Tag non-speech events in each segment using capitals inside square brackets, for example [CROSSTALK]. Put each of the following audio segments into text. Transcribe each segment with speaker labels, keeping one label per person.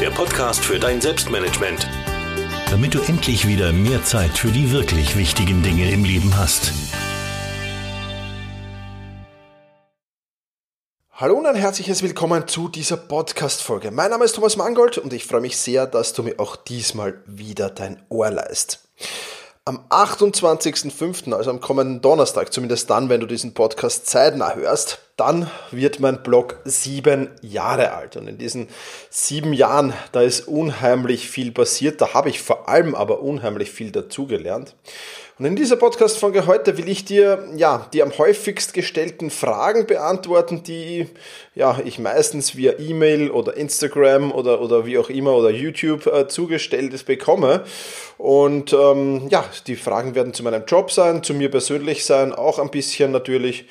Speaker 1: der Podcast für dein Selbstmanagement. Damit du endlich wieder mehr Zeit für die wirklich wichtigen Dinge im Leben hast.
Speaker 2: Hallo und ein herzliches Willkommen zu dieser Podcast-Folge. Mein Name ist Thomas Mangold und ich freue mich sehr, dass du mir auch diesmal wieder dein Ohr leist. Am 28.05., also am kommenden Donnerstag, zumindest dann, wenn du diesen Podcast zeitnah hörst, dann wird mein Blog sieben Jahre alt. Und in diesen sieben Jahren, da ist unheimlich viel passiert. Da habe ich vor allem aber unheimlich viel dazugelernt. Und in dieser Podcast-Folge heute will ich dir, ja, die am häufigst gestellten Fragen beantworten, die, ja, ich meistens via E-Mail oder Instagram oder, oder wie auch immer oder YouTube äh, zugestellt bekomme. Und, ähm, ja, die Fragen werden zu meinem Job sein, zu mir persönlich sein, auch ein bisschen natürlich.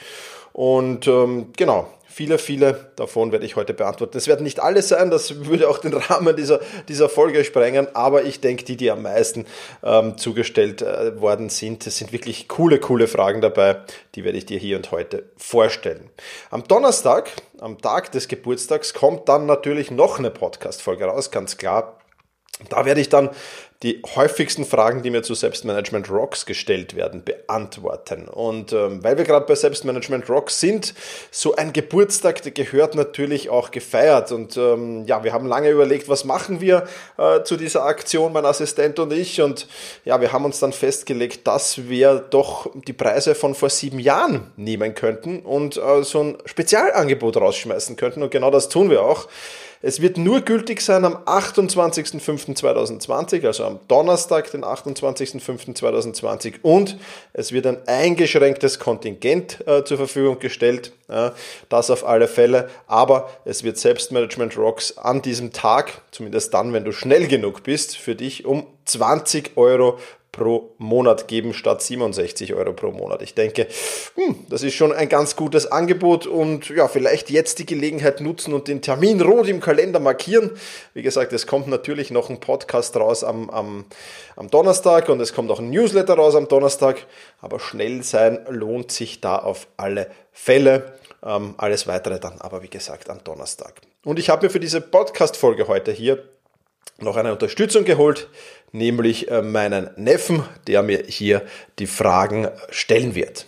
Speaker 2: Und ähm, genau, viele, viele davon werde ich heute beantworten. Es werden nicht alle sein, das würde auch den Rahmen dieser, dieser Folge sprengen, aber ich denke, die, die am meisten ähm, zugestellt äh, worden sind, es sind wirklich coole, coole Fragen dabei, die werde ich dir hier und heute vorstellen. Am Donnerstag, am Tag des Geburtstags, kommt dann natürlich noch eine Podcast-Folge raus, ganz klar. Da werde ich dann die häufigsten Fragen, die mir zu Selbstmanagement Rocks gestellt werden, beantworten. Und ähm, weil wir gerade bei Selbstmanagement Rocks sind, so ein Geburtstag, der gehört natürlich auch gefeiert. Und ähm, ja, wir haben lange überlegt, was machen wir äh, zu dieser Aktion, mein Assistent und ich. Und ja, wir haben uns dann festgelegt, dass wir doch die Preise von vor sieben Jahren nehmen könnten und äh, so ein Spezialangebot rausschmeißen könnten. Und genau das tun wir auch. Es wird nur gültig sein am 28.05.2020, also am Donnerstag, den 28.05.2020 und es wird ein eingeschränktes Kontingent äh, zur Verfügung gestellt, äh, das auf alle Fälle, aber es wird Selbstmanagement Rocks an diesem Tag, zumindest dann, wenn du schnell genug bist, für dich um 20 Euro pro Monat geben statt 67 Euro pro Monat. Ich denke, hm, das ist schon ein ganz gutes Angebot und ja, vielleicht jetzt die Gelegenheit nutzen und den Termin rot im Kalender markieren. Wie gesagt, es kommt natürlich noch ein Podcast raus am, am, am Donnerstag und es kommt auch ein Newsletter raus am Donnerstag, aber schnell sein lohnt sich da auf alle Fälle. Ähm, alles weitere dann aber, wie gesagt, am Donnerstag. Und ich habe mir für diese Podcast-Folge heute hier noch eine Unterstützung geholt nämlich äh, meinen Neffen, der mir hier die Fragen stellen wird.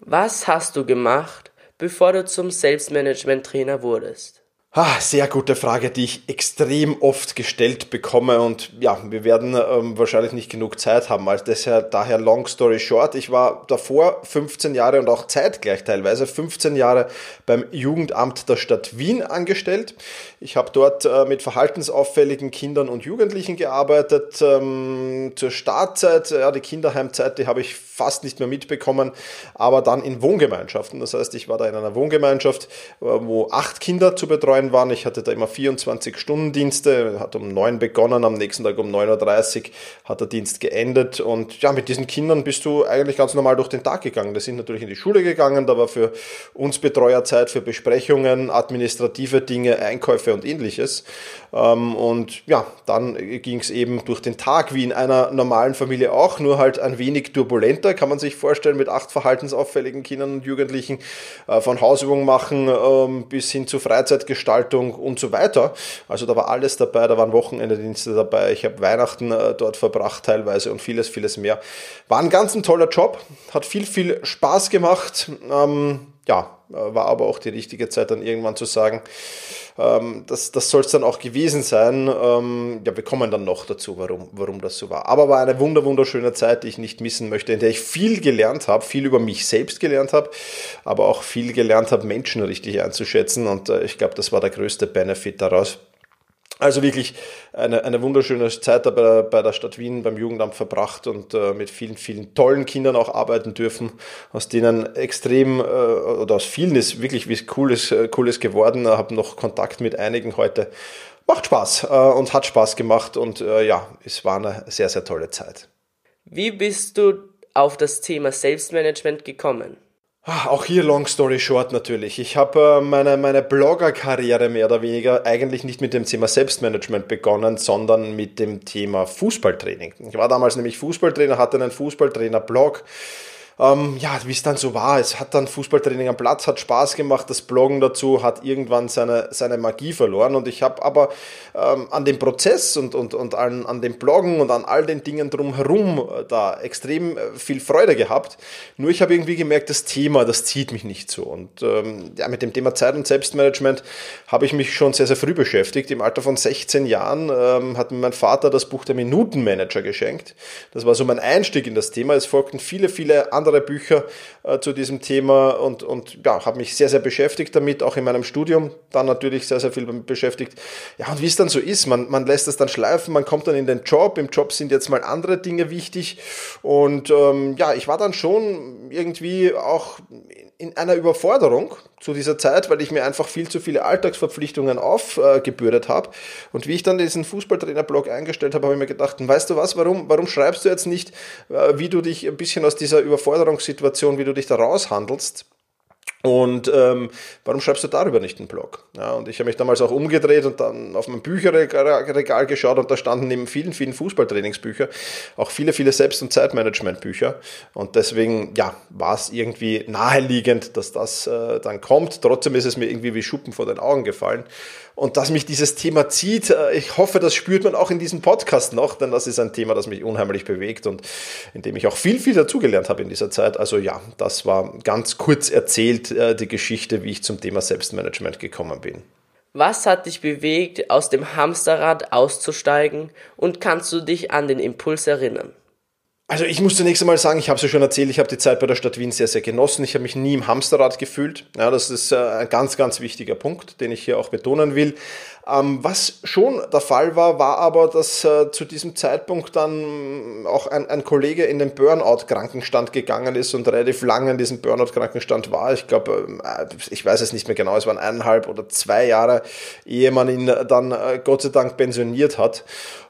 Speaker 3: Was hast du gemacht, bevor du zum Selbstmanagement-Trainer wurdest?
Speaker 2: Ah, sehr gute Frage, die ich extrem oft gestellt bekomme und ja, wir werden ähm, wahrscheinlich nicht genug Zeit haben. Also daher, daher long story short. Ich war davor 15 Jahre und auch zeitgleich teilweise 15 Jahre beim Jugendamt der Stadt Wien angestellt. Ich habe dort äh, mit verhaltensauffälligen Kindern und Jugendlichen gearbeitet. Ähm, zur Startzeit, ja, die Kinderheimzeit, die habe ich fast nicht mehr mitbekommen, aber dann in Wohngemeinschaften. Das heißt, ich war da in einer Wohngemeinschaft, äh, wo acht Kinder zu betreuen waren. Ich hatte da immer 24-Stunden-Dienste, hat um 9 begonnen, am nächsten Tag um 9.30 Uhr hat der Dienst geendet. Und ja, mit diesen Kindern bist du eigentlich ganz normal durch den Tag gegangen. Die sind natürlich in die Schule gegangen, da war für uns Betreuerzeit für Besprechungen, administrative Dinge, Einkäufe und ähnliches. Ähm, und ja, dann ging es eben durch den Tag, wie in einer normalen Familie auch, nur halt ein wenig turbulenter, kann man sich vorstellen, mit acht verhaltensauffälligen Kindern und Jugendlichen äh, von Hausübungen machen ähm, bis hin zu Freizeitgestaltung und so weiter. Also da war alles dabei, da waren Wochenendedienste dabei, ich habe Weihnachten äh, dort verbracht teilweise und vieles, vieles mehr. War ein ganz ein toller Job, hat viel, viel Spaß gemacht. Ähm, ja, äh, war aber auch die richtige Zeit, dann irgendwann zu sagen, ähm, das, das soll es dann auch gewesen sein. Ähm, ja, wir kommen dann noch dazu, warum, warum das so war. Aber war eine wunder, wunderschöne Zeit, die ich nicht missen möchte, in der ich viel gelernt habe, viel über mich selbst gelernt habe, aber auch viel gelernt habe, Menschen richtig einzuschätzen. Und äh, ich glaube, das war der größte Benefit daraus. Also wirklich eine, eine wunderschöne Zeit da bei der, bei der Stadt Wien beim Jugendamt verbracht und äh, mit vielen, vielen tollen Kindern auch arbeiten dürfen, aus denen extrem äh, oder aus vielen ist wirklich wie cooles, äh, cooles geworden. Ich habe noch Kontakt mit einigen heute. Macht Spaß äh, und hat Spaß gemacht und äh, ja, es war eine sehr, sehr tolle Zeit.
Speaker 3: Wie bist du auf das Thema Selbstmanagement gekommen?
Speaker 2: Ah, auch hier long story short natürlich. Ich habe äh, meine, meine Blogger-Karriere mehr oder weniger eigentlich nicht mit dem Thema Selbstmanagement begonnen, sondern mit dem Thema Fußballtraining. Ich war damals nämlich Fußballtrainer, hatte einen Fußballtrainer-Blog ähm, ja, wie es dann so war, es hat dann Fußballtraining am Platz, hat Spaß gemacht, das Bloggen dazu hat irgendwann seine, seine Magie verloren und ich habe aber ähm, an dem Prozess und, und, und an, an dem Bloggen und an all den Dingen drumherum äh, da extrem äh, viel Freude gehabt. Nur ich habe irgendwie gemerkt, das Thema, das zieht mich nicht so und ähm, ja, mit dem Thema Zeit und Selbstmanagement habe ich mich schon sehr, sehr früh beschäftigt. Im Alter von 16 Jahren ähm, hat mir mein Vater das Buch der Minutenmanager geschenkt. Das war so mein Einstieg in das Thema. Es folgten viele, viele andere andere Bücher äh, zu diesem Thema und, und ja, habe mich sehr, sehr beschäftigt damit, auch in meinem Studium dann natürlich sehr, sehr viel beschäftigt. Ja, und wie es dann so ist, man, man lässt es dann schleifen, man kommt dann in den Job, im Job sind jetzt mal andere Dinge wichtig und ähm, ja, ich war dann schon irgendwie auch in einer Überforderung zu dieser Zeit, weil ich mir einfach viel zu viele Alltagsverpflichtungen aufgebürdet äh, habe. Und wie ich dann diesen Fußballtrainer-Blog eingestellt habe, habe ich mir gedacht, weißt du was, warum, warum schreibst du jetzt nicht, äh, wie du dich ein bisschen aus dieser Überforderungssituation, wie du dich da raushandelst? Und ähm, warum schreibst du darüber nicht einen Blog? Ja, und ich habe mich damals auch umgedreht und dann auf mein Bücherregal geschaut und da standen neben vielen, vielen Fußballtrainingsbücher auch viele, viele Selbst- und Zeitmanagementbücher. Und deswegen, ja, war es irgendwie naheliegend, dass das äh, dann kommt. Trotzdem ist es mir irgendwie wie Schuppen vor den Augen gefallen und dass mich dieses Thema zieht. Äh, ich hoffe, das spürt man auch in diesem Podcast noch, denn das ist ein Thema, das mich unheimlich bewegt und in dem ich auch viel, viel dazugelernt habe in dieser Zeit. Also ja, das war ganz kurz erzählt äh, die Geschichte, wie ich zum Thema Selbstmanagement gekommen bin.
Speaker 3: Was hat dich bewegt, aus dem Hamsterrad auszusteigen und kannst du dich an den Impuls erinnern?
Speaker 2: Also ich muss zunächst einmal sagen, ich habe es ja schon erzählt, ich habe die Zeit bei der Stadt Wien sehr, sehr genossen. Ich habe mich nie im Hamsterrad gefühlt. Ja, das ist äh, ein ganz, ganz wichtiger Punkt, den ich hier auch betonen will. Ähm, was schon der Fall war, war aber, dass äh, zu diesem Zeitpunkt dann auch ein, ein Kollege in den Burnout-Krankenstand gegangen ist und relativ lange in diesem Burnout-Krankenstand war. Ich glaube, äh, ich weiß es nicht mehr genau, es waren eineinhalb oder zwei Jahre, ehe man ihn dann äh, Gott sei Dank pensioniert hat.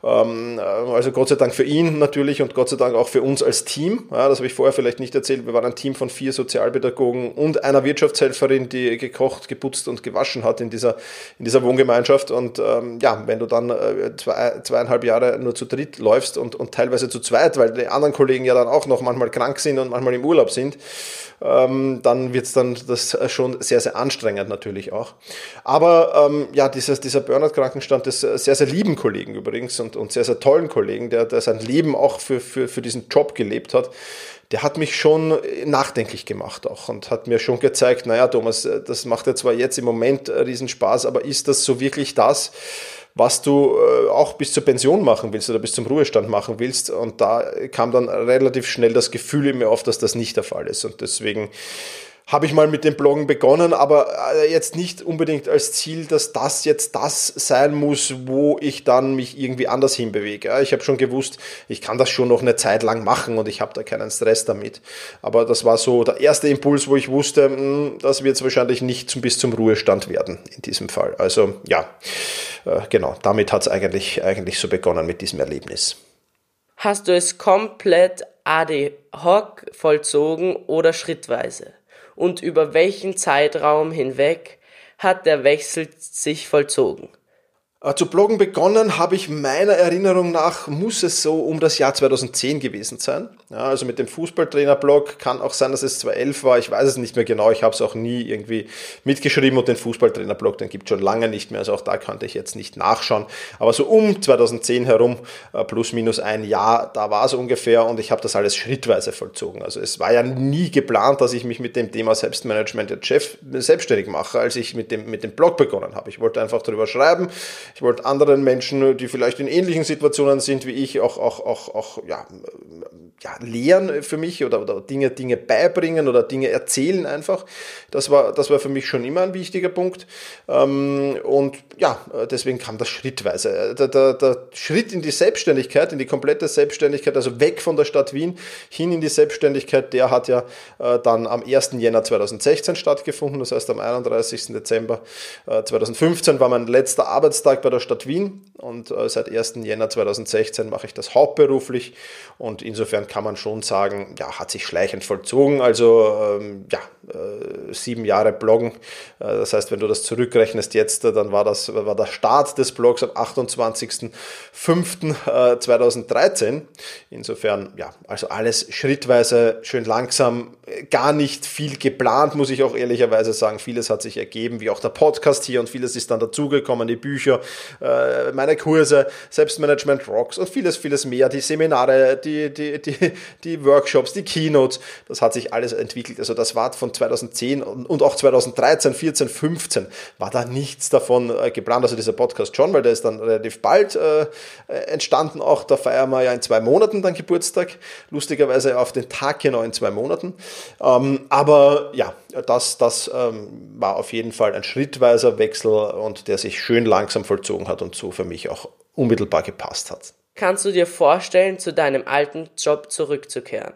Speaker 2: Ähm, äh, also Gott sei Dank für ihn natürlich und Gott sei Dank auch für uns als Team. Ja, das habe ich vorher vielleicht nicht erzählt. Wir waren ein Team von vier Sozialpädagogen und einer Wirtschaftshelferin, die gekocht, geputzt und gewaschen hat in dieser, in dieser Wohngemeinschaft läuft und ähm, ja, wenn du dann äh, zwei, zweieinhalb Jahre nur zu dritt läufst und, und teilweise zu zweit, weil die anderen Kollegen ja dann auch noch manchmal krank sind und manchmal im Urlaub sind, ähm, dann wird es dann das schon sehr, sehr anstrengend natürlich auch. Aber ähm, ja, dieses, dieser Burnout-Krankenstand des sehr, sehr lieben Kollegen übrigens und, und sehr, sehr tollen Kollegen, der, der sein Leben auch für, für, für diesen Job gelebt hat, der hat mich schon nachdenklich gemacht auch und hat mir schon gezeigt, naja, Thomas, das macht ja zwar jetzt im Moment riesen Spaß, aber ist das so wirklich das, was du äh, auch bis zur Pension machen willst oder bis zum Ruhestand machen willst. Und da kam dann relativ schnell das Gefühl in mir auf, dass das nicht der Fall ist. Und deswegen habe ich mal mit dem Bloggen begonnen, aber äh, jetzt nicht unbedingt als Ziel, dass das jetzt das sein muss, wo ich dann mich irgendwie anders hinbewege. Ich habe schon gewusst, ich kann das schon noch eine Zeit lang machen und ich habe da keinen Stress damit. Aber das war so der erste Impuls, wo ich wusste, hm, das wird es wahrscheinlich nicht bis zum Ruhestand werden in diesem Fall. Also ja, äh, genau, damit hat es eigentlich, eigentlich so begonnen mit diesem Erlebnis.
Speaker 3: Hast du es komplett ad hoc vollzogen oder schrittweise? Und über welchen Zeitraum hinweg hat der Wechsel sich vollzogen?
Speaker 2: Äh, zu bloggen begonnen habe ich meiner Erinnerung nach, muss es so um das Jahr 2010 gewesen sein. Ja, also mit dem Fußballtrainer-Blog kann auch sein, dass es 2011 war. Ich weiß es nicht mehr genau. Ich habe es auch nie irgendwie mitgeschrieben und den Fußballtrainer-Blog, den gibt es schon lange nicht mehr. Also auch da konnte ich jetzt nicht nachschauen. Aber so um 2010 herum, äh, plus minus ein Jahr, da war es ungefähr und ich habe das alles schrittweise vollzogen. Also es war ja nie geplant, dass ich mich mit dem Thema Selbstmanagement jetzt Chef selbstständig mache, als ich mit dem, mit dem Blog begonnen habe. Ich wollte einfach darüber schreiben. Ich wollte anderen Menschen, die vielleicht in ähnlichen Situationen sind wie ich, auch, auch, auch, auch ja, ja, lehren für mich oder, oder Dinge, Dinge beibringen oder Dinge erzählen einfach. Das war, das war für mich schon immer ein wichtiger Punkt. Ähm, und ja, deswegen kam das schrittweise. Der, der, der Schritt in die Selbstständigkeit, in die komplette Selbstständigkeit, also weg von der Stadt Wien hin in die Selbstständigkeit, der hat ja äh, dann am 1. Jänner 2016 stattgefunden. Das heißt, am 31. Dezember 2015 äh, war mein letzter Arbeitstag bei der Stadt Wien und äh, seit 1. Jänner 2016 mache ich das hauptberuflich und insofern kann man schon sagen, ja, hat sich schleichend vollzogen. Also ähm, ja, äh, sieben Jahre Bloggen. Äh, das heißt, wenn du das zurückrechnest jetzt, äh, dann war das war der Start des Blogs am 28.05.2013. Insofern, ja, also alles schrittweise, schön langsam, gar nicht viel geplant, muss ich auch ehrlicherweise sagen. Vieles hat sich ergeben, wie auch der Podcast hier und vieles ist dann dazugekommen, die Bücher, meine Kurse, Selbstmanagement Rocks und vieles, vieles mehr, die Seminare, die, die, die, die Workshops, die Keynotes, das hat sich alles entwickelt. Also das war von 2010 und auch 2013, 14, 15 war da nichts davon äh, geplant. Also dieser Podcast schon, weil der ist dann relativ bald äh, entstanden. Auch da feiern wir ja in zwei Monaten dann Geburtstag. Lustigerweise auf den Tag genau in zwei Monaten. Ähm, aber ja, das, das ähm, war auf jeden Fall ein schrittweiser Wechsel und der sich schön langsam vollzogen hat und so für mich auch unmittelbar gepasst hat.
Speaker 3: Kannst du dir vorstellen, zu deinem alten Job zurückzukehren?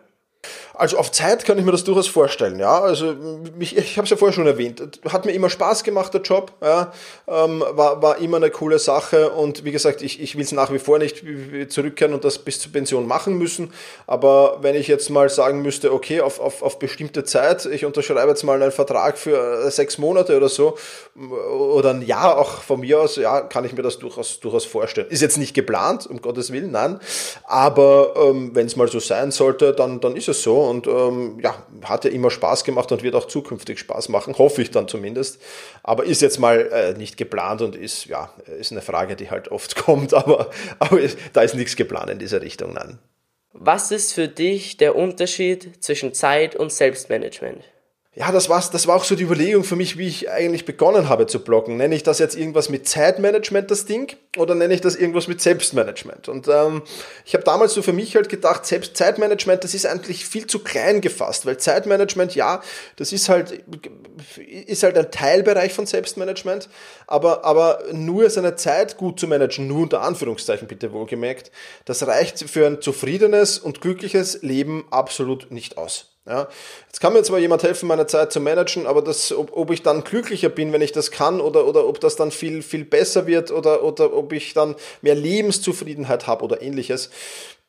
Speaker 2: Also auf Zeit kann ich mir das durchaus vorstellen, ja. Also ich, ich habe es ja vorher schon erwähnt. Hat mir immer Spaß gemacht, der Job. Ja. Ähm, war, war immer eine coole Sache und wie gesagt, ich, ich will es nach wie vor nicht zurückkehren und das bis zur Pension machen müssen. Aber wenn ich jetzt mal sagen müsste, okay, auf, auf, auf bestimmte Zeit, ich unterschreibe jetzt mal einen Vertrag für sechs Monate oder so, oder ein Jahr auch von mir aus, ja, kann ich mir das durchaus, durchaus vorstellen. Ist jetzt nicht geplant, um Gottes Willen, nein. Aber ähm, wenn es mal so sein sollte, dann, dann ist es so und ähm, ja, hat ja immer Spaß gemacht und wird auch zukünftig Spaß machen, hoffe ich dann zumindest. Aber ist jetzt mal äh, nicht geplant und ist, ja, ist eine Frage, die halt oft [LAUGHS] kommt, aber, aber da ist nichts geplant in dieser Richtung, nein.
Speaker 3: Was ist für dich der Unterschied zwischen Zeit und Selbstmanagement?
Speaker 2: Ja, das war's, das war auch so die Überlegung für mich, wie ich eigentlich begonnen habe zu bloggen. Nenne ich das jetzt irgendwas mit Zeitmanagement, das Ding, oder nenne ich das irgendwas mit Selbstmanagement? Und ähm, ich habe damals so für mich halt gedacht, Selbst Zeitmanagement, das ist eigentlich viel zu klein gefasst, weil Zeitmanagement, ja, das ist halt, ist halt ein Teilbereich von Selbstmanagement, aber, aber nur seine Zeit gut zu managen, nur unter Anführungszeichen bitte wohlgemerkt, das reicht für ein zufriedenes und glückliches Leben absolut nicht aus. Ja, jetzt kann mir zwar jemand helfen, meine Zeit zu managen, aber das, ob, ob ich dann glücklicher bin, wenn ich das kann, oder, oder ob das dann viel, viel besser wird, oder, oder ob ich dann mehr Lebenszufriedenheit habe oder ähnliches,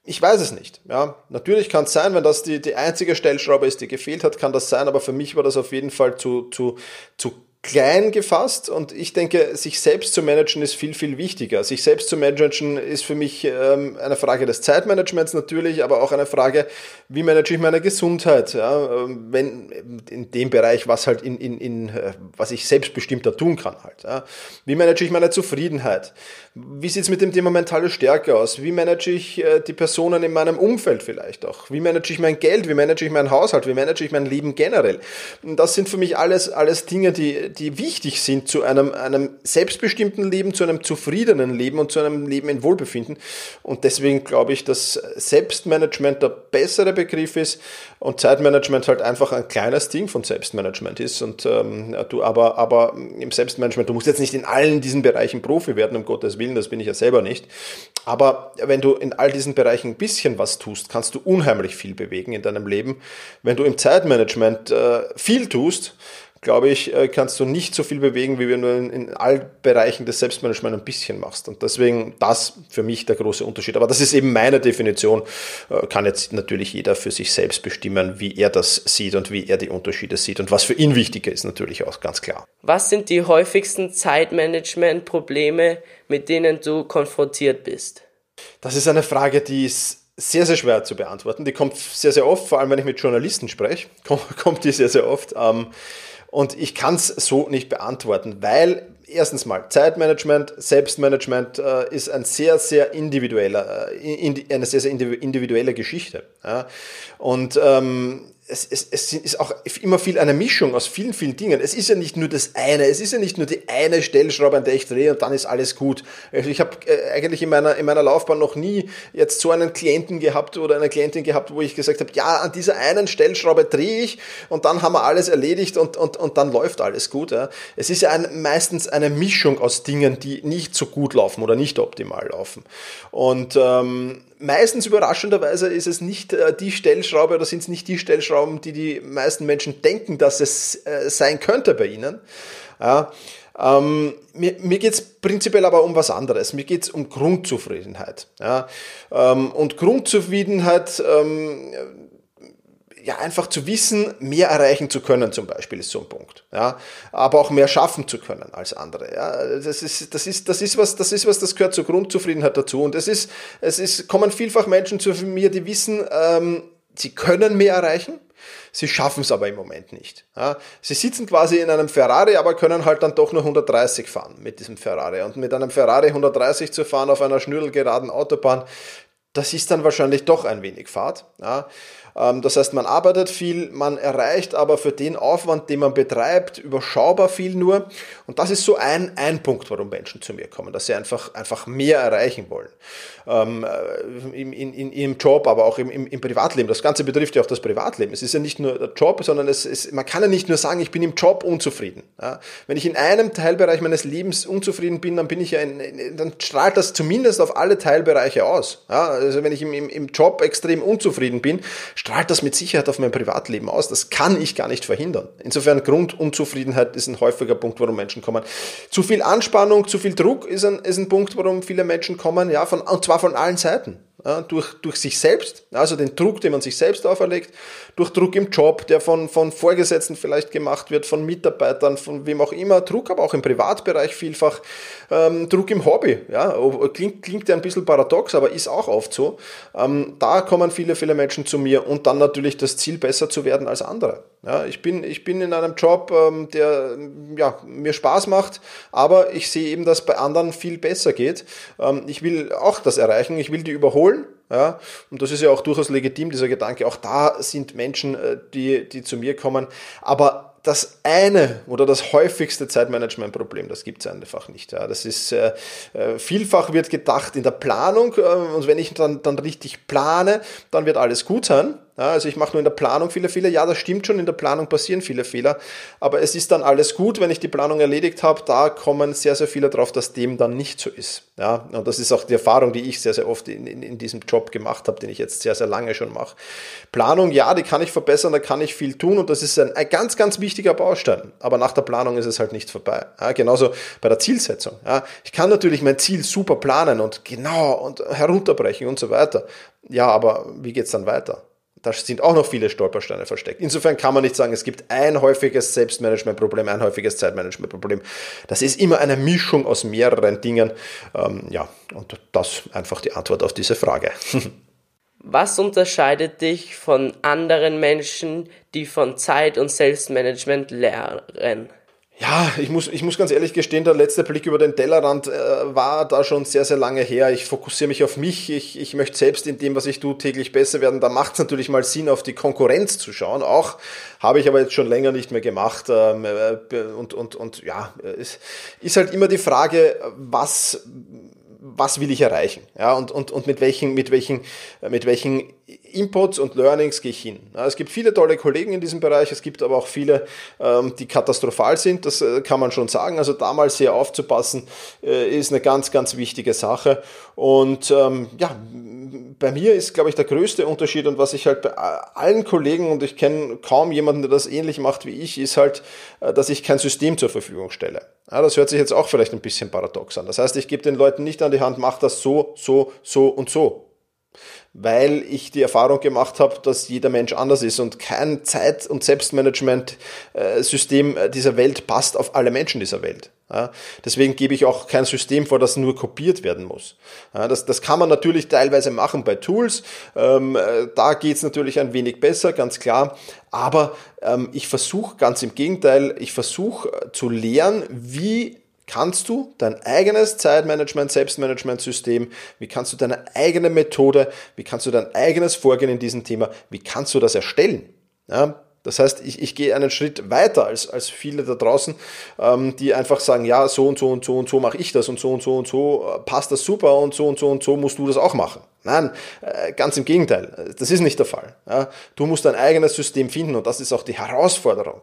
Speaker 2: ich weiß es nicht. Ja, natürlich kann es sein, wenn das die, die einzige Stellschraube ist, die gefehlt hat, kann das sein, aber für mich war das auf jeden Fall zu, zu, zu klein gefasst und ich denke, sich selbst zu managen ist viel, viel wichtiger. Sich selbst zu managen ist für mich ähm, eine Frage des Zeitmanagements natürlich, aber auch eine Frage, wie manage ich meine Gesundheit, ja, ähm, wenn in dem Bereich, was halt in, in, in äh, was ich selbstbestimmter tun kann halt. Ja. Wie manage ich meine Zufriedenheit? Wie sieht's mit dem Thema mentale Stärke aus? Wie manage ich äh, die Personen in meinem Umfeld vielleicht auch? Wie manage ich mein Geld? Wie manage ich meinen Haushalt? Wie manage ich mein Leben generell? Das sind für mich alles, alles Dinge, die, die wichtig sind zu einem, einem selbstbestimmten Leben, zu einem zufriedenen Leben und zu einem Leben in Wohlbefinden. Und deswegen glaube ich, dass Selbstmanagement der bessere Begriff ist und Zeitmanagement halt einfach ein kleines Ding von Selbstmanagement ist. Und ähm, du aber, aber im Selbstmanagement, du musst jetzt nicht in allen diesen Bereichen Profi werden, um Gottes Willen, das bin ich ja selber nicht. Aber wenn du in all diesen Bereichen ein bisschen was tust, kannst du unheimlich viel bewegen in deinem Leben. Wenn du im Zeitmanagement äh, viel tust, glaube ich, äh, kannst du nicht so viel bewegen, wie wenn du in, in allen Bereichen des Selbstmanagements ein bisschen machst. Und deswegen das für mich der große Unterschied. Aber das ist eben meine Definition. Äh, kann jetzt natürlich jeder für sich selbst bestimmen, wie er das sieht und wie er die Unterschiede sieht und was für ihn wichtiger ist, natürlich auch ganz klar.
Speaker 3: Was sind die häufigsten Zeitmanagement-Probleme, mit denen du konfrontiert bist?
Speaker 2: Das ist eine Frage, die ist sehr, sehr schwer zu beantworten. Die kommt sehr, sehr oft, vor allem wenn ich mit Journalisten spreche, [LAUGHS] kommt die sehr, sehr oft. Ähm, und ich kann es so nicht beantworten, weil erstens mal Zeitmanagement, Selbstmanagement äh, ist ein sehr, sehr individueller, äh, eine sehr, sehr individuelle Geschichte. Ja. Und ähm, es, es, es ist auch immer viel eine Mischung aus vielen, vielen Dingen. Es ist ja nicht nur das eine, es ist ja nicht nur die eine Stellschraube, an der ich drehe und dann ist alles gut. Also ich habe äh, eigentlich in meiner, in meiner Laufbahn noch nie jetzt so einen Klienten gehabt oder eine Klientin gehabt, wo ich gesagt habe, ja, an dieser einen Stellschraube drehe ich und dann haben wir alles erledigt und, und, und dann läuft alles gut. Ja. Es ist ja ein, meistens eine Mischung aus Dingen, die nicht so gut laufen oder nicht optimal laufen. Und ähm, meistens überraschenderweise ist es nicht äh, die Stellschraube oder sind es nicht die Stellschrauben, die die meisten Menschen denken, dass es äh, sein könnte bei ihnen. Ja, ähm, mir mir geht es prinzipiell aber um was anderes. Mir geht es um Grundzufriedenheit. Ja, ähm, und Grundzufriedenheit ähm, ja, einfach zu wissen, mehr erreichen zu können zum Beispiel ist so ein Punkt. Ja, aber auch mehr schaffen zu können als andere. Ja, das ist, das ist, das ist was, das ist was, das gehört zur Grundzufriedenheit dazu. Und es ist, es ist, kommen vielfach Menschen zu mir, die wissen, ähm, sie können mehr erreichen. Sie schaffen es aber im Moment nicht. Ja, sie sitzen quasi in einem Ferrari, aber können halt dann doch nur 130 fahren mit diesem Ferrari. Und mit einem Ferrari 130 zu fahren auf einer schnürdelgeraden Autobahn, das ist dann wahrscheinlich doch ein wenig Fahrt. Ja. Ähm, das heißt, man arbeitet viel, man erreicht aber für den Aufwand, den man betreibt, überschaubar viel nur. Und das ist so ein, ein Punkt, warum Menschen zu mir kommen, dass sie einfach, einfach mehr erreichen wollen. Ähm, äh, in, in, ihrem Job, aber auch im, im, im, Privatleben. Das Ganze betrifft ja auch das Privatleben. Es ist ja nicht nur der Job, sondern es ist, man kann ja nicht nur sagen, ich bin im Job unzufrieden. Ja? Wenn ich in einem Teilbereich meines Lebens unzufrieden bin, dann bin ich ja in, dann strahlt das zumindest auf alle Teilbereiche aus. Ja? Also wenn ich im, im, im Job extrem unzufrieden bin, strahlt das mit Sicherheit auf mein Privatleben aus. Das kann ich gar nicht verhindern. Insofern Grundunzufriedenheit ist ein häufiger Punkt, warum Menschen kommen. Zu viel Anspannung, zu viel Druck ist ein, ist ein Punkt, warum viele Menschen kommen, ja, von, und zwar von allen Seiten durch, durch sich selbst, also den Druck, den man sich selbst auferlegt, durch Druck im Job, der von, von Vorgesetzten vielleicht gemacht wird, von Mitarbeitern, von wem auch immer, Druck aber auch im Privatbereich vielfach, ähm, Druck im Hobby, ja, klingt, klingt ja ein bisschen paradox, aber ist auch oft so. Ähm, da kommen viele, viele Menschen zu mir und dann natürlich das Ziel, besser zu werden als andere. Ja, ich, bin, ich bin in einem Job, ähm, der ja, mir Spaß macht, aber ich sehe eben, dass bei anderen viel besser geht. Ähm, ich will auch das erreichen, ich will die überholen. Ja, und das ist ja auch durchaus legitim, dieser Gedanke. Auch da sind Menschen, äh, die, die zu mir kommen. Aber das eine oder das häufigste Zeitmanagement-Problem, das gibt es einfach nicht. Ja. Das ist äh, äh, vielfach wird gedacht in der Planung äh, und wenn ich dann, dann richtig plane, dann wird alles gut sein. Also ich mache nur in der Planung viele Fehler. Ja, das stimmt schon, in der Planung passieren viele Fehler. Aber es ist dann alles gut, wenn ich die Planung erledigt habe. Da kommen sehr, sehr viele drauf, dass dem dann nicht so ist. Ja, und das ist auch die Erfahrung, die ich sehr, sehr oft in, in, in diesem Job gemacht habe, den ich jetzt sehr, sehr lange schon mache. Planung, ja, die kann ich verbessern, da kann ich viel tun und das ist ein, ein ganz, ganz wichtiger Baustein. Aber nach der Planung ist es halt nicht vorbei. Ja, genauso bei der Zielsetzung. Ja, ich kann natürlich mein Ziel super planen und genau und herunterbrechen und so weiter. Ja, aber wie geht's dann weiter? Da sind auch noch viele Stolpersteine versteckt. Insofern kann man nicht sagen, es gibt ein häufiges Selbstmanagementproblem, ein häufiges Zeitmanagementproblem. Das ist immer eine Mischung aus mehreren Dingen. Ähm, ja, und das einfach die Antwort auf diese Frage. [LAUGHS]
Speaker 3: Was unterscheidet dich von anderen Menschen, die von Zeit- und Selbstmanagement lernen?
Speaker 2: Ja, ich muss, ich muss ganz ehrlich gestehen, der letzte Blick über den Tellerrand äh, war da schon sehr, sehr lange her. Ich fokussiere mich auf mich. Ich, ich möchte selbst in dem, was ich tue, täglich besser werden. Da macht es natürlich mal Sinn, auf die Konkurrenz zu schauen. Auch habe ich aber jetzt schon länger nicht mehr gemacht. Ähm, äh, und, und, und ja, es ist halt immer die Frage, was was will ich erreichen? Ja, und, und, und mit welchen, mit welchen, mit welchen Inputs und Learnings gehe ich hin. Es gibt viele tolle Kollegen in diesem Bereich, es gibt aber auch viele, ähm, die katastrophal sind, das äh, kann man schon sagen. Also da mal sehr aufzupassen, äh, ist eine ganz, ganz wichtige Sache. Und ähm, ja, bei mir ist, glaube ich, der größte Unterschied und was ich halt bei allen Kollegen und ich kenne kaum jemanden, der das ähnlich macht wie ich, ist halt, äh, dass ich kein System zur Verfügung stelle. Ja, das hört sich jetzt auch vielleicht ein bisschen paradox an. Das heißt, ich gebe den Leuten nicht an die Hand, mach das so, so, so und so weil ich die Erfahrung gemacht habe, dass jeder Mensch anders ist und kein Zeit- und Selbstmanagement-System dieser Welt passt auf alle Menschen dieser Welt. Deswegen gebe ich auch kein System vor, das nur kopiert werden muss. Das, das kann man natürlich teilweise machen bei Tools. Ähm, äh, da geht es natürlich ein wenig besser, ganz klar. Aber ähm, ich versuche ganz im Gegenteil, ich versuche äh, zu lernen, wie kannst du dein eigenes Zeitmanagement, Selbstmanagement-System, wie kannst du deine eigene Methode, wie kannst du dein eigenes Vorgehen in diesem Thema, wie kannst du das erstellen? Ja, das heißt, ich, ich gehe einen Schritt weiter als, als viele da draußen, ähm, die einfach sagen, ja, so und so und so und so mache ich das und so und so und so äh, passt das super und so und so und so musst du das auch machen. Nein, äh, ganz im Gegenteil. Das ist nicht der Fall. Du musst dein eigenes System finden und das ist auch die Herausforderung.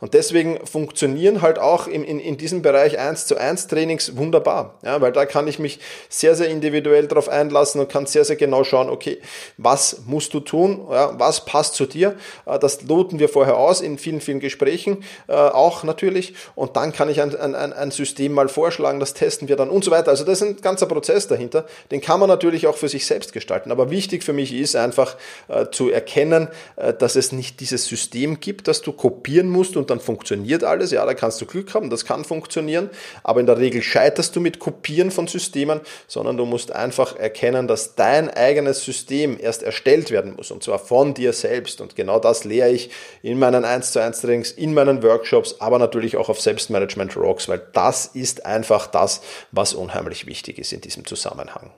Speaker 2: Und deswegen funktionieren halt auch in, in, in diesem Bereich 1 zu 1 Trainings wunderbar. Weil da kann ich mich sehr, sehr individuell darauf einlassen und kann sehr, sehr genau schauen, okay, was musst du tun, was passt zu dir. Äh, das loten wir vorher aus in vielen, vielen Gesprächen äh, auch natürlich. Und dann kann ich ein, ein, ein System mal vorschlagen, das testen wir dann und so weiter. Also das ist ein ganzer Prozess dahinter. Den kann man natürlich auch für sich sich selbst gestalten. Aber wichtig für mich ist einfach äh, zu erkennen, äh, dass es nicht dieses System gibt, das du kopieren musst und dann funktioniert alles. Ja, da kannst du Glück haben, das kann funktionieren, aber in der Regel scheiterst du mit Kopieren von Systemen, sondern du musst einfach erkennen, dass dein eigenes System erst erstellt werden muss und zwar von dir selbst. Und genau das lehre ich in meinen 1 zu 1 Trainings, in meinen Workshops, aber natürlich auch auf Selbstmanagement Rocks, weil das ist einfach das, was unheimlich wichtig ist in diesem Zusammenhang.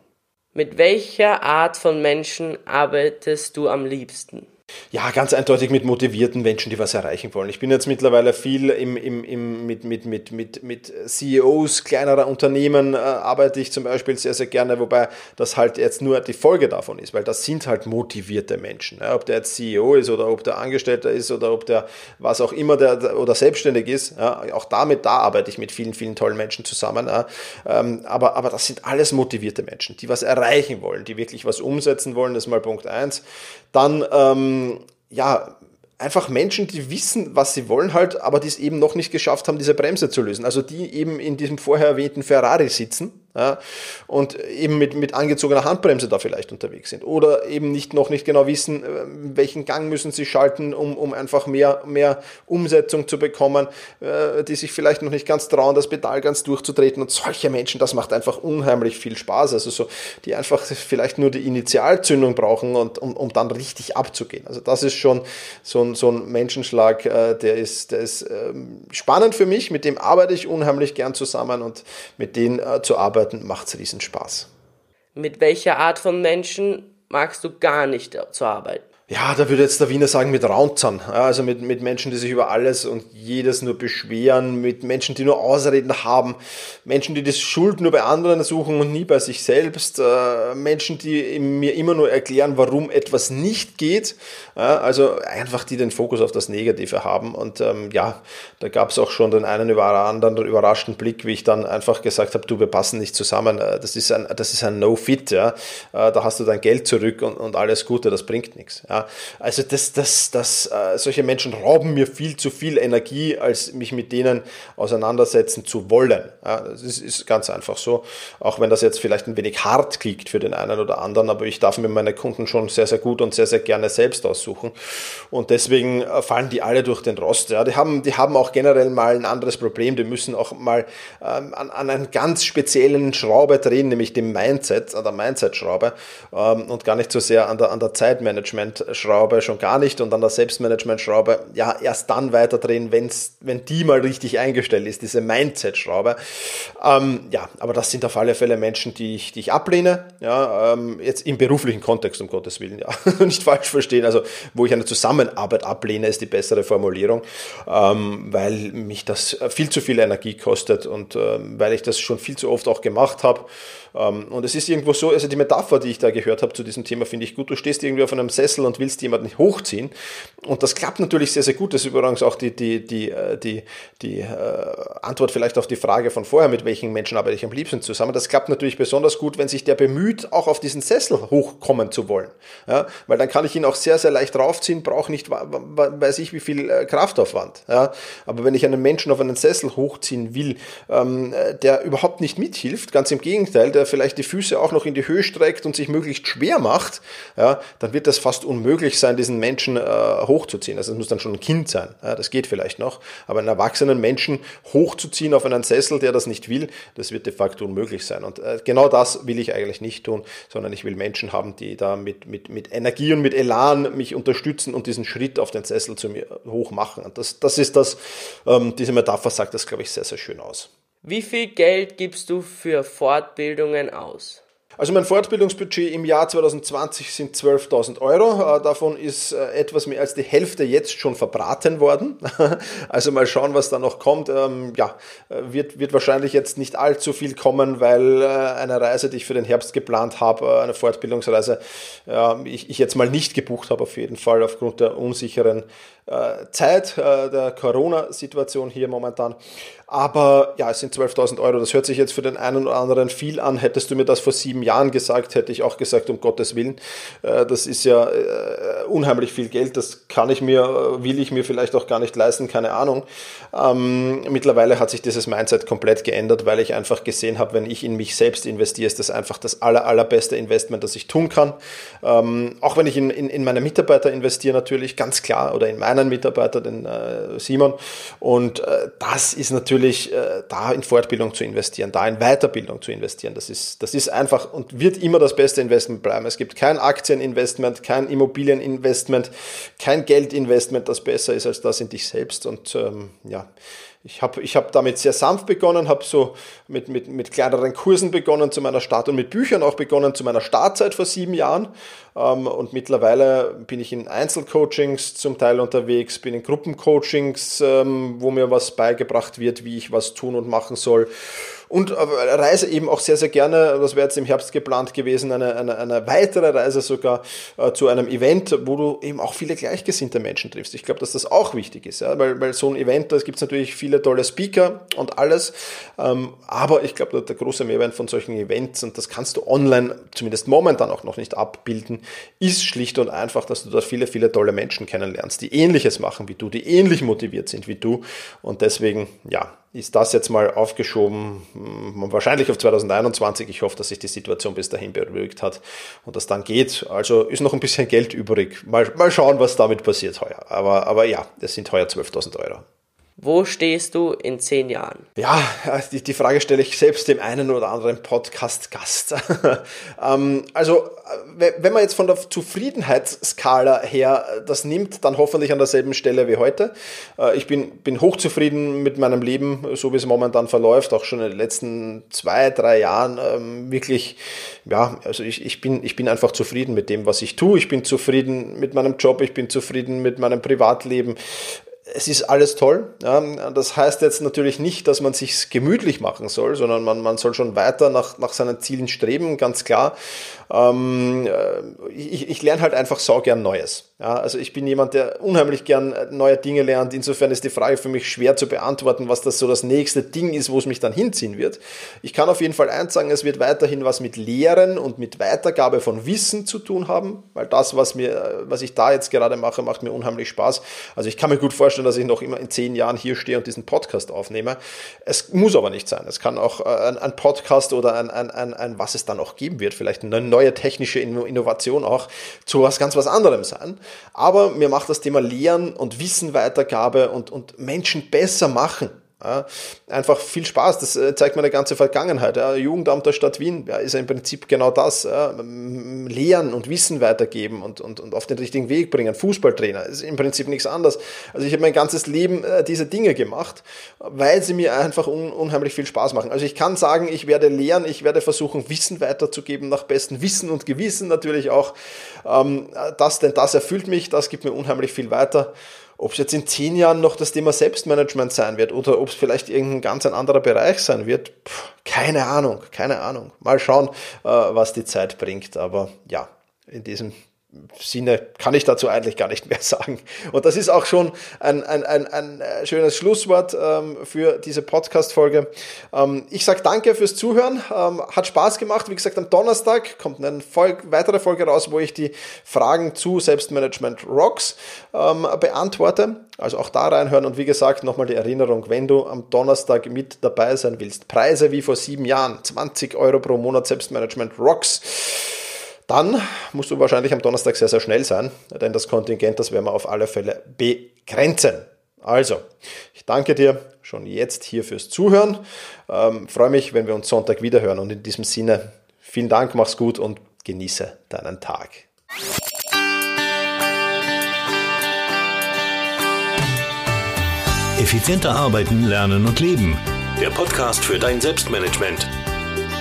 Speaker 3: Mit welcher Art von Menschen arbeitest du am liebsten?
Speaker 2: Ja, ganz eindeutig mit motivierten Menschen, die was erreichen wollen. Ich bin jetzt mittlerweile viel im, im, im, mit, mit, mit, mit, mit CEOs kleinerer Unternehmen, äh, arbeite ich zum Beispiel sehr, sehr gerne, wobei das halt jetzt nur die Folge davon ist, weil das sind halt motivierte Menschen. Ja, ob der jetzt CEO ist oder ob der Angestellter ist oder ob der was auch immer der oder selbstständig ist. Ja, auch damit, da arbeite ich mit vielen, vielen tollen Menschen zusammen. Ja, ähm, aber, aber das sind alles motivierte Menschen, die was erreichen wollen, die wirklich was umsetzen wollen. Das ist mal Punkt eins. Dann, ähm, ja, einfach Menschen, die wissen, was sie wollen halt, aber die es eben noch nicht geschafft haben, diese Bremse zu lösen. Also die eben in diesem vorher erwähnten Ferrari sitzen ja, und eben mit, mit angezogener Handbremse da vielleicht unterwegs sind. Oder eben nicht noch nicht genau wissen, äh, welchen Gang müssen sie schalten, um, um einfach mehr, mehr Umsetzung zu bekommen, äh, die sich vielleicht noch nicht ganz trauen, das Pedal ganz durchzutreten. Und solche Menschen, das macht einfach unheimlich viel Spaß, also so, die einfach vielleicht nur die Initialzündung brauchen und um, um dann richtig abzugehen. Also das ist schon so ein, so ein Menschenschlag, äh, der ist, der ist ähm, spannend für mich, mit dem arbeite ich unheimlich gern zusammen und mit denen zu arbeiten arbeiten, macht es riesen Spaß.
Speaker 3: Mit welcher Art von Menschen magst du gar nicht zu arbeiten?
Speaker 2: Ja, da würde jetzt der Wiener sagen, mit Raunzern. Also mit, mit Menschen, die sich über alles und jedes nur beschweren, mit Menschen, die nur Ausreden haben, Menschen, die die Schuld nur bei anderen suchen und nie bei sich selbst, äh, Menschen, die mir immer nur erklären, warum etwas nicht geht. Also einfach, die den Fokus auf das Negative haben. Und ähm, ja, da gab es auch schon den einen über anderen überraschten Blick, wie ich dann einfach gesagt habe, du, wir passen nicht zusammen. Äh, das ist ein, ein No-Fit. Ja. Äh, da hast du dein Geld zurück und, und alles Gute, das bringt nichts. Ja, also das, das, das, äh, solche Menschen rauben mir viel zu viel Energie, als mich mit denen auseinandersetzen zu wollen. Das ist, ganz einfach so. Auch wenn das jetzt vielleicht ein wenig hart klingt für den einen oder anderen, aber ich darf mir meine Kunden schon sehr, sehr gut und sehr, sehr gerne selbst aussuchen. Und deswegen äh, fallen die alle durch den Rost. Die haben, die haben auch generell mal ein anderes Problem. Die müssen auch mal ähm, an, an einen ganz speziellen Schraube drehen, nämlich dem Mindset, an der Mindset-Schraube ähm, und gar nicht so sehr an der, an der Zeitmanagement-Schraube, schon gar nicht und an der Selbstmanagement-Schraube, ja, erst dann weiterdrehen, wenn's, wenn die mal richtig eingestellt ist, diese Mindset-Schraube. Ähm, ja, aber das sind auf alle Fälle Menschen, die ich, die ich ablehne, ja, ähm, jetzt im beruflichen Kontext, um Gottes Willen, ja, [LAUGHS] nicht falsch verstehen, also wo ich eine Zusammenarbeit ablehne, ist die bessere Formulierung, ähm, weil mich das viel zu viel Energie kostet und ähm, weil ich das schon viel zu oft auch gemacht habe und es ist irgendwo so, also die Metapher, die ich da gehört habe zu diesem Thema, finde ich gut. Du stehst irgendwie auf einem Sessel und willst jemanden hochziehen. Und das klappt natürlich sehr, sehr gut. Das ist übrigens auch die, die, die, äh, die, die äh, Antwort vielleicht auf die Frage von vorher, mit welchen Menschen arbeite ich am liebsten zusammen. Das klappt natürlich besonders gut, wenn sich der bemüht, auch auf diesen Sessel hochkommen zu wollen. Ja, weil dann kann ich ihn auch sehr, sehr leicht raufziehen, brauche nicht, weiß ich, wie viel äh, Kraftaufwand. Ja, aber wenn ich einen Menschen auf einen Sessel hochziehen will, ähm, der überhaupt nicht mithilft, ganz im Gegenteil, der vielleicht die Füße auch noch in die Höhe streckt und sich möglichst schwer macht, ja, dann wird das fast unmöglich sein, diesen Menschen äh, hochzuziehen. Also es muss dann schon ein Kind sein. Ja, das geht vielleicht noch. Aber einen erwachsenen Menschen hochzuziehen auf einen Sessel, der das nicht will, das wird de facto unmöglich sein. Und äh, genau das will ich eigentlich nicht tun, sondern ich will Menschen haben, die da mit, mit, mit Energie und mit Elan mich unterstützen und diesen Schritt auf den Sessel zu mir hoch machen. Und das, das ist das, ähm, diese Metapher sagt das, glaube ich, sehr, sehr schön aus.
Speaker 3: Wie viel Geld gibst du für Fortbildungen aus?
Speaker 2: Also mein Fortbildungsbudget im Jahr 2020 sind 12.000 Euro. Äh, davon ist äh, etwas mehr als die Hälfte jetzt schon verbraten worden. [LAUGHS] Also mal schauen, was da noch kommt. Ähm, ja, äh, wird, wird wahrscheinlich jetzt nicht allzu viel kommen, weil eine Reise, die ich für den Herbst geplant habe, eine Fortbildungsreise, ich, ich jetzt mal nicht gebucht habe auf jeden Fall aufgrund der unsicheren Zeit der Corona-Situation hier momentan. Aber ja, es sind 12.000 Euro. Das hört sich jetzt für den einen oder anderen viel an. Hättest du mir das vor sieben Jahren gesagt, hätte ich auch gesagt, um Gottes Willen. Äh, das ist ja äh, unheimlich viel Geld. Das kann ich mir, will ich mir vielleicht auch gar nicht leisten, keine Ahnung. Ähm, mittlerweile hat sich dieses Mindset komplett geändert, weil ich einfach gesehen habe, wenn ich in mich selbst investiere, ist das einfach das aller, allerbeste Investment, das ich tun kann. Ähm, auch wenn ich in, in, in meine Mitarbeiter investiere, natürlich, ganz klar, oder in meinen Mitarbeiter, den äh, Simon. Und das ist natürlich äh, da in Fortbildung zu investieren, da in Weiterbildung zu investieren. Das ist, das ist einfach und wird immer das beste Investment bleiben. Es gibt kein Aktieninvestment, kein Immobilieninvestment, kein Geldinvestment, das besser ist als das in dich selbst. Und ähm, ja, ich habe ich hab damit sehr sanft begonnen, habe so mit, mit, mit kleineren Kursen begonnen zu meiner Start und mit Büchern auch begonnen zu meiner Startzeit vor sieben Jahren. Ähm, und mittlerweile bin ich in Einzelcoachings zum Teil unterwegs, bin in Gruppencoachings, ähm, wo mir was beigebracht wird, wie ich was tun und machen soll und äh, reise eben auch sehr, sehr gerne, das wäre jetzt im Herbst geplant gewesen, eine, eine, eine weitere Reise sogar äh, zu einem Event, wo du eben auch viele gleichgesinnte Menschen triffst. Ich glaube, dass das auch wichtig ist, ja? weil, weil so ein Event, da gibt es natürlich viele tolle Speaker und alles, ähm, aber ich glaube, der große Mehrwert von solchen Events, und das kannst du online zumindest momentan auch noch nicht abbilden, ist schlicht und einfach, dass du da viele, viele tolle Menschen kennenlernst, die ähnliches machen wie du, die ähnlich motiviert sind wie du und deswegen, ja, ist das jetzt mal aufgeschoben, hm, wahrscheinlich auf 2021. Ich hoffe, dass sich die Situation bis dahin beruhigt hat und das dann geht. Also ist noch ein bisschen [LAUGHS] Geld übrig. Mal, mal schauen, was damit passiert heuer. Aber, aber ja, das sind heuer 12.000 Euro.
Speaker 3: Wo stehst du in zehn Jahren?
Speaker 2: Ja, die, die Frage stelle ich selbst dem einen oder anderen Podcast-Gast. [LAUGHS] ähm, also, wenn man jetzt von der Zufriedenheitsskala her das nimmt, dann hoffentlich an derselben Stelle wie heute. Äh, ich bin, bin hochzufrieden mit meinem Leben, so wie es momentan verläuft, auch schon in den letzten zwei, drei Jahren. Ähm, wirklich, ja, also ich, ich, bin, ich bin einfach zufrieden mit dem, was ich tue. Ich bin zufrieden mit meinem Job, ich bin zufrieden mit meinem Privatleben es ist alles toll. Ja. Das heißt jetzt natürlich nicht, dass man sich gemütlich machen soll, sondern man, man soll schon weiter nach, nach seinen Zielen streben, ganz klar. Ähm, äh, ich, ich lerne halt einfach sau gern Neues. Ja, also ich bin jemand, der unheimlich gern äh, neue Dinge lernt. Insofern ist die Frage für mich schwer zu beantworten, was das so das nächste Ding ist, wo es mich dann hinziehen wird. Ich kann auf jeden Fall eins sagen, es wird weiterhin was mit Lehren und mit Weitergabe von Wissen zu tun haben, weil das, was mir, äh, was ich da jetzt gerade mache, macht mir unheimlich Spaß. Also ich kann mir gut vorstellen, dass ich noch immer in zehn Jahren hier stehe und diesen Podcast aufnehme. Es muss aber nicht sein. Es kann auch äh, ein, ein Podcast oder ein, ein, ein, ein, was es dann auch geben wird, vielleicht eine neue technische Innovation auch zu was ganz was anderem sein. Aber mir macht das Thema Lehren und Wissenweitergabe und, und Menschen besser machen ja, einfach viel Spaß, das äh, zeigt meine ganze Vergangenheit. Ja. Jugendamt der Stadt Wien ja, ist ja im Prinzip genau das. Lehren und Wissen weitergeben und, und, und auf den richtigen Weg bringen. Fußballtrainer ist im Prinzip nichts anderes. Also ich habe mein ganzes Leben äh, diese Dinge gemacht, weil sie mir einfach un, unheimlich viel Spaß machen. Also ich kann sagen, ich werde lehren, ich werde versuchen, Wissen weiterzugeben, nach bestem Wissen und Gewissen natürlich auch. Ähm, das, denn das erfüllt mich, das gibt mir unheimlich viel weiter. Ob es jetzt in zehn Jahren noch das Thema Selbstmanagement sein wird oder ob es vielleicht irgendein ganz ein anderer Bereich sein wird, Puh, keine Ahnung, keine Ahnung. Mal schauen, äh, was die Zeit bringt. Aber ja, in diesem Sinne kann ich dazu eigentlich gar nicht mehr [LAUGHS] sagen. Und das ist auch schon ein, ein, ein, ein äh, schönes Schlusswort ähm, für diese Podcast-Folge. Ähm, ich sage danke fürs Zuhören. Ähm, hat Spaß gemacht. Wie gesagt, am Donnerstag kommt eine Folge, weitere Folge raus, wo ich die Fragen zu Selbstmanagement Rocks ähm, beantworte. Also auch da reinhören. Und wie gesagt, nochmal die Erinnerung, wenn du am Donnerstag mit dabei sein willst. Preise wie vor sieben Jahren. 20 Euro pro Monat Selbstmanagement Rocks dann musst du wahrscheinlich am Donnerstag sehr, sehr schnell sein, denn das Kontingent, das werden wir auf alle Fälle begrenzen. Also, ich danke dir schon jetzt hier fürs Zuhören. Ähm, freue mich, wenn wir uns Sonntag wiederhören. Und in diesem Sinne, vielen Dank, mach's gut und genieße deinen Tag.
Speaker 1: Effizienter arbeiten, lernen und leben. Der Podcast für dein Selbstmanagement